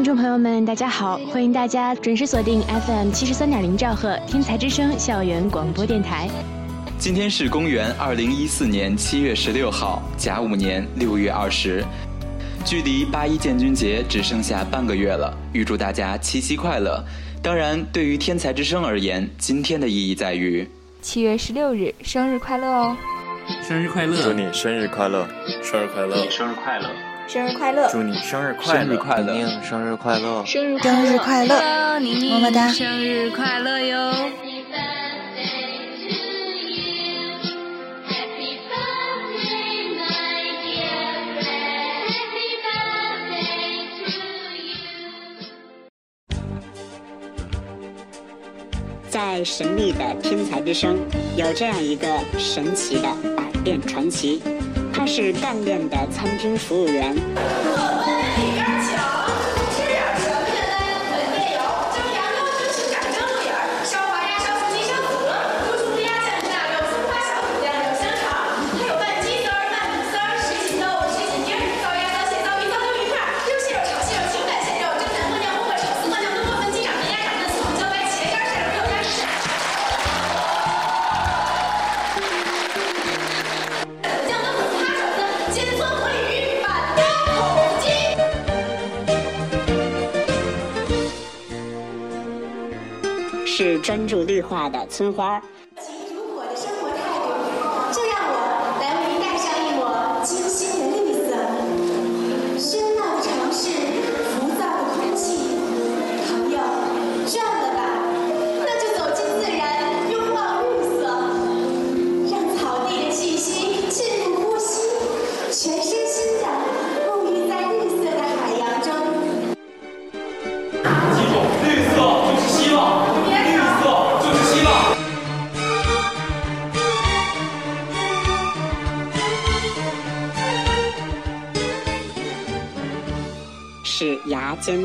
听众朋友们，大家好！欢迎大家准时锁定 FM 七十三点零兆赫天才之声校园广播电台。今天是公元二零一四年七月十六号，甲午年六月二十，距离八一建军节只剩下半个月了。预祝大家七夕快乐！当然，对于天才之声而言，今天的意义在于七月十六日生日快乐哦！生日快乐！祝你生日快乐！生日快乐！生日快乐！生日快乐！祝你生日快乐！快乐！生日快乐！生日生日快乐！么么哒！生日快乐哟！在神秘的天才之声，有这样一个神奇的百变传奇，他是干练的餐厅服务员。的村花。极如火的生活态度，就让我来为您带上一抹清新的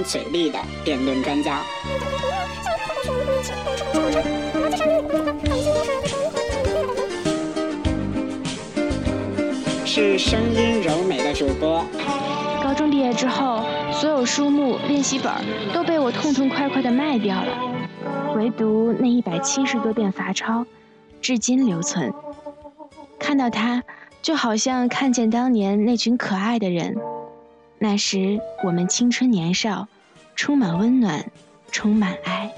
嘴利的辩论专家，是声音柔美的主播。高中毕业之后，所有书目、练习本都被我痛痛快快的卖掉了，唯独那一百七十多遍罚抄，至今留存。看到它，就好像看见当年那群可爱的人。那时我们青春年少，充满温暖，充满爱。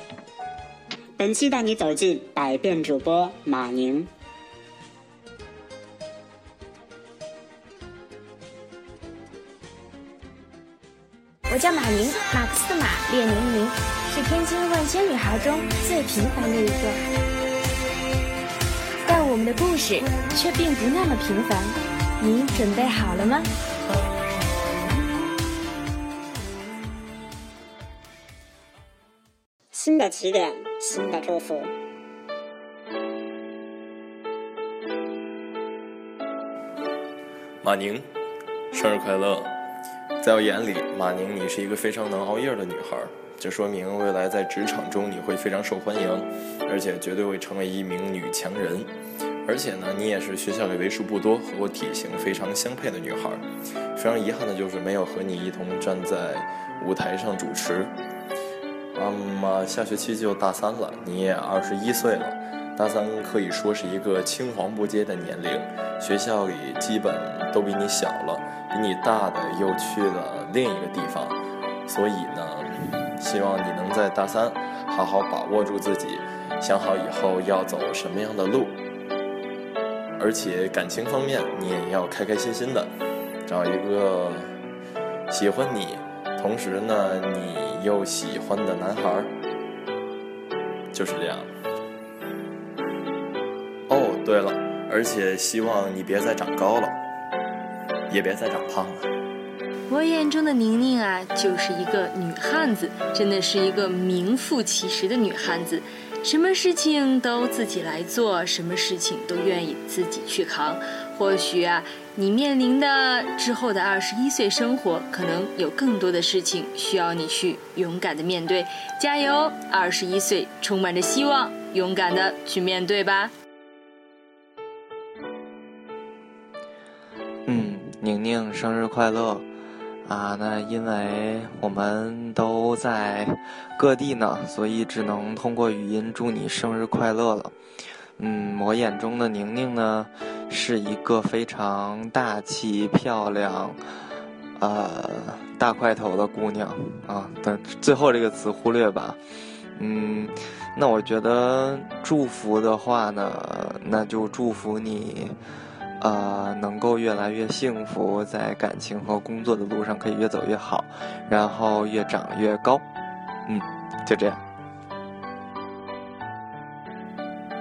本期带你走进百变主播马宁。我叫马宁，马克思马列宁宁，是天津万千女孩中最平凡的一个。但我们的故事却并不那么平凡，你准备好了吗？起点，新的祝福。马宁，生日快乐！在我眼里，马宁，你是一个非常能熬夜的女孩，这说明未来在职场中你会非常受欢迎，而且绝对会成为一名女强人。而且呢，你也是学校里为数不多和我体型非常相配的女孩。非常遗憾的就是没有和你一同站在舞台上主持。那么下学期就大三了，你也二十一岁了。大三可以说是一个青黄不接的年龄，学校里基本都比你小了，比你大的又去了另一个地方。所以呢，希望你能在大三好好把握住自己，想好以后要走什么样的路。而且感情方面，你也要开开心心的，找一个喜欢你，同时呢你又喜欢的男孩儿，就是这样。哦，对了，而且希望你别再长高了，也别再长胖了。我眼中的宁宁啊，就是一个女汉子，真的是一个名副其实的女汉子。什么事情都自己来做，什么事情都愿意自己去扛。或许啊，你面临的之后的二十一岁生活，可能有更多的事情需要你去勇敢的面对。加油，二十一岁充满着希望，勇敢的去面对吧。嗯，宁宁生日快乐！啊，那因为我们都在各地呢，所以只能通过语音祝你生日快乐了。嗯，我眼中的宁宁呢，是一个非常大气、漂亮，呃，大块头的姑娘啊。但最后这个词忽略吧。嗯，那我觉得祝福的话呢，那就祝福你。呃，能够越来越幸福，在感情和工作的路上可以越走越好，然后越长越高。嗯，就这样。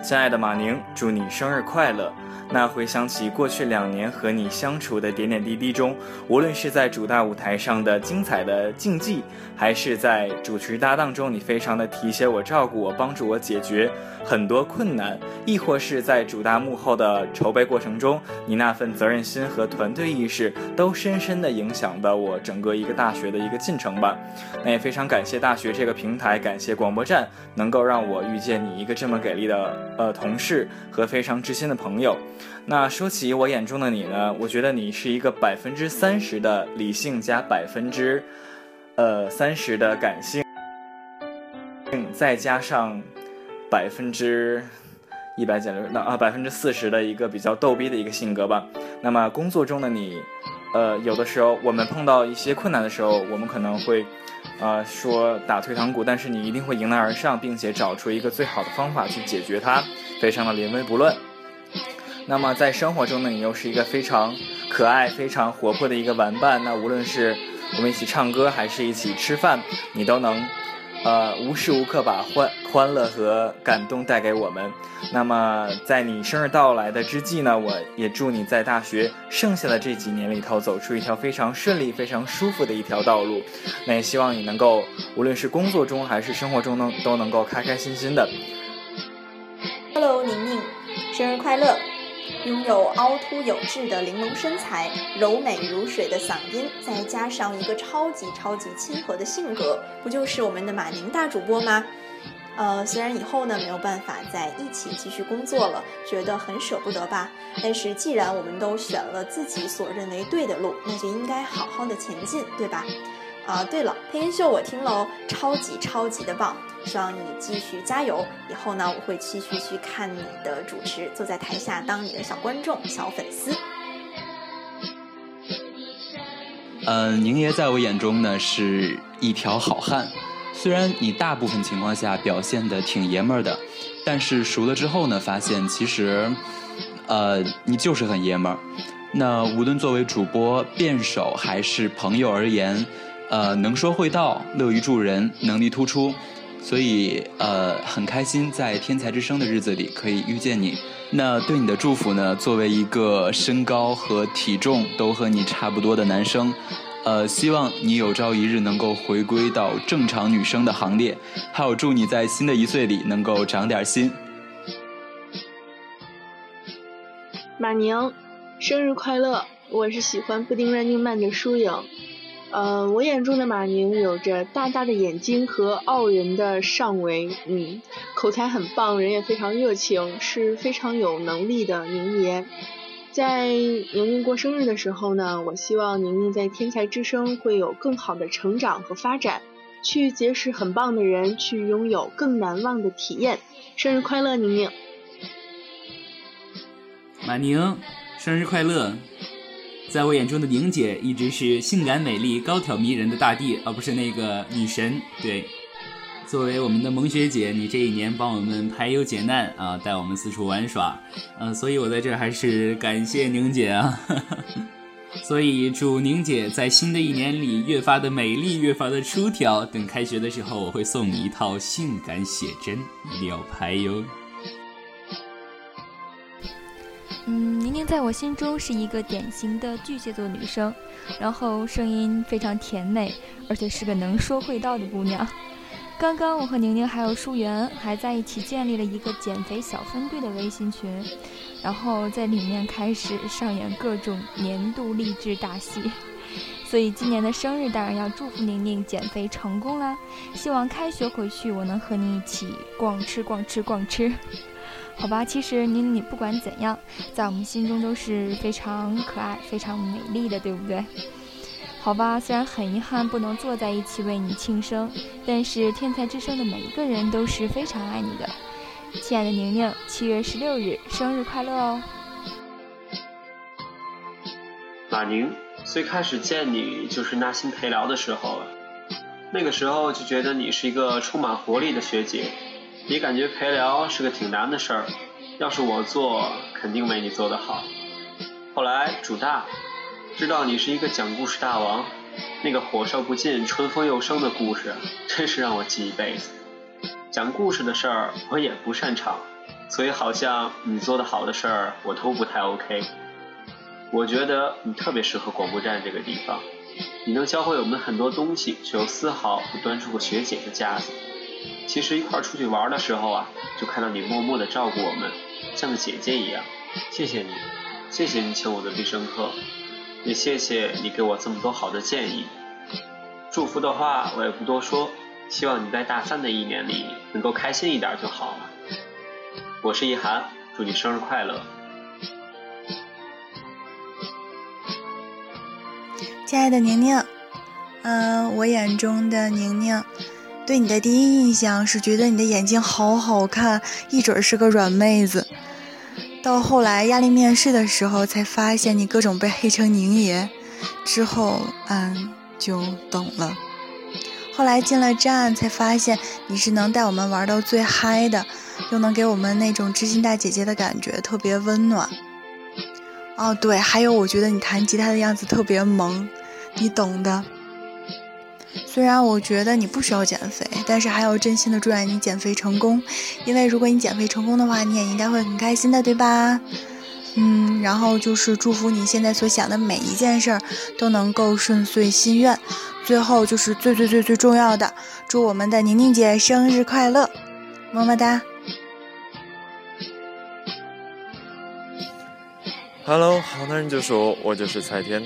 亲爱的马宁，祝你生日快乐！那回想起过去两年和你相处的点点滴滴中，无论是在主大舞台上的精彩的竞技，还是在主持搭档中，你非常的提携我、照顾我、帮助我解决很多困难，亦或是在主大幕后的筹备过程中，你那份责任心和团队意识，都深深的影响到我整个一个大学的一个进程吧。那也非常感谢大学这个平台，感谢广播站，能够让我遇见你一个这么给力的呃同事和非常知心的朋友。那说起我眼中的你呢？我觉得你是一个百分之三十的理性加百分之，呃三十的感性，再加上百分之一百减六那啊百分之四十的一个比较逗逼的一个性格吧。那么工作中的你，呃有的时候我们碰到一些困难的时候，我们可能会，呃说打退堂鼓，但是你一定会迎难而上，并且找出一个最好的方法去解决它，非常的临危不乱。那么在生活中呢，你又是一个非常可爱、非常活泼的一个玩伴。那无论是我们一起唱歌，还是一起吃饭，你都能，呃，无时无刻把欢欢乐和感动带给我们。那么在你生日到来的之际呢，我也祝你在大学剩下的这几年里头，走出一条非常顺利、非常舒服的一条道路。那也希望你能够，无论是工作中还是生活中呢，都能够开开心心的。Hello，宁宁，生日快乐！拥有凹凸有致的玲珑身材、柔美如水的嗓音，再加上一个超级超级亲和的性格，不就是我们的马宁大主播吗？呃，虽然以后呢没有办法在一起继续工作了，觉得很舍不得吧，但是既然我们都选了自己所认为对的路，那就应该好好的前进，对吧？啊，对了，配音秀我听了哦，超级超级的棒，希望你继续加油。以后呢，我会继续去看你的主持，坐在台下当你的小观众、小粉丝。嗯，宁爷在我眼中呢是一条好汉，虽然你大部分情况下表现的挺爷们儿的，但是熟了之后呢，发现其实，呃，你就是很爷们儿。那无论作为主播、辩手还是朋友而言。呃，能说会道，乐于助人，能力突出，所以呃很开心在天才之声的日子里可以遇见你。那对你的祝福呢？作为一个身高和体重都和你差不多的男生，呃，希望你有朝一日能够回归到正常女生的行列。还有祝你在新的一岁里能够长点心。马宁，生日快乐！我是喜欢布丁 Running Man 的舒颖。呃，我眼中的马宁有着大大的眼睛和傲人的上围，嗯，口才很棒，人也非常热情，是非常有能力的宁爷。在宁宁过生日的时候呢，我希望宁宁在天才之声会有更好的成长和发展，去结识很棒的人，去拥有更难忘的体验。生日快乐，宁宁！马宁，生日快乐！在我眼中的宁姐一直是性感美丽、高挑迷人的大地，而不是那个女神。对，作为我们的萌学姐，你这一年帮我们排忧解难啊，带我们四处玩耍，嗯，所以我在这还是感谢宁姐啊。所以祝宁姐在新的一年里越发的美丽，越发的出挑。等开学的时候，我会送你一套性感写真，一定要拍哟。在我心中是一个典型的巨蟹座女生，然后声音非常甜美，而且是个能说会道的姑娘。刚刚我和宁宁还有舒媛还在一起建立了一个减肥小分队的微信群，然后在里面开始上演各种年度励志大戏。所以今年的生日当然要祝福宁宁减肥成功啦！希望开学回去我能和你一起逛吃逛吃逛吃。好吧，其实你你不管怎样，在我们心中都是非常可爱、非常美丽的，对不对？好吧，虽然很遗憾不能坐在一起为你庆生，但是天才之声的每一个人都是非常爱你的。亲爱的宁宁，七月十六日生日快乐哦！马宁，最开始见你就是纳新陪聊的时候了，那个时候就觉得你是一个充满活力的学姐，也感觉陪聊是个挺难的事儿，要是我做，肯定没你做得好。后来主大，知道你是一个讲故事大王，那个火烧不尽，春风又生的故事，真是让我记一辈子。讲故事的事儿我也不擅长，所以好像你做的好的事儿我都不太 OK。我觉得你特别适合广播站这个地方，你能教会我们很多东西，却又丝毫不端出个学姐的架子。其实一块出去玩的时候啊，就看到你默默的照顾我们，像个姐姐一样。谢谢你。谢谢你请我的必胜客，也谢谢你给我这么多好的建议。祝福的话我也不多说，希望你在大三的一年里能够开心一点就好了。我是易涵，祝你生日快乐。亲爱的宁宁，嗯，我眼中的宁宁，对你的第一印象是觉得你的眼睛好好看，一准是个软妹子。到后来压力面试的时候，才发现你各种被黑成宁爷，之后嗯就懂了。后来进了站，才发现你是能带我们玩到最嗨的，又能给我们那种知心大姐姐的感觉，特别温暖。哦对，还有我觉得你弹吉他的样子特别萌，你懂的。虽然我觉得你不需要减肥，但是还要真心的祝愿你减肥成功，因为如果你减肥成功的话，你也应该会很开心的，对吧？嗯，然后就是祝福你现在所想的每一件事儿都能够顺遂心愿。最后就是最最最最重要的，祝我们的宁宁姐生日快乐，么么哒。Hello，好男人就说，我就是蔡天。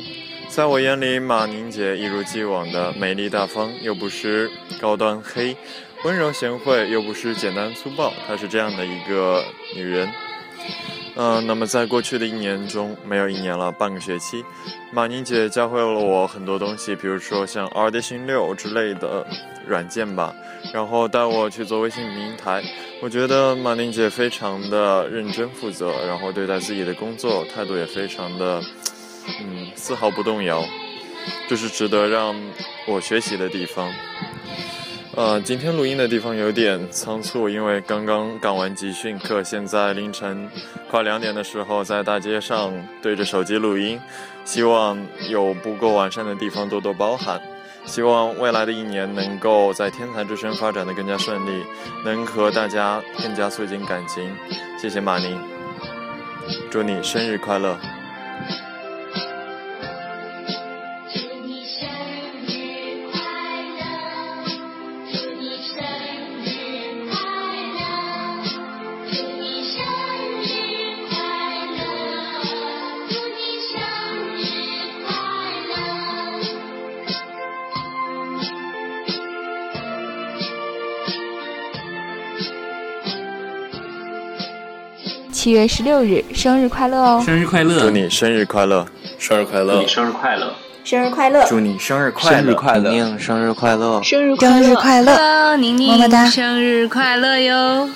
在我眼里，马宁姐一如既往的美丽大方，又不失高端黑，温柔贤惠，又不失简单粗暴。她是这样的一个女人。嗯，那么在过去的一年中，没有一年了，半个学期，马宁姐教会了我很多东西，比如说像 Audition 六之类的软件吧，然后带我去做微信平台。我觉得马宁姐非常的认真负责，然后对待自己的工作态度也非常的。嗯，丝毫不动摇，这是值得让我学习的地方。呃，今天录音的地方有点仓促，因为刚刚赶完集训课，现在凌晨快两点的时候，在大街上对着手机录音，希望有不够完善的地方多多包涵。希望未来的一年能够在天才之声发展的更加顺利，能和大家更加促进感情。谢谢马宁，祝你生日快乐。七月十六日，生日快乐哦！生日快乐！祝你生日快乐！生日快乐！祝你生日快乐！生日快乐！祝你生日快乐！宁宁生日快乐！生日快乐生日快乐！宁宁，么么哒！生日快乐哟！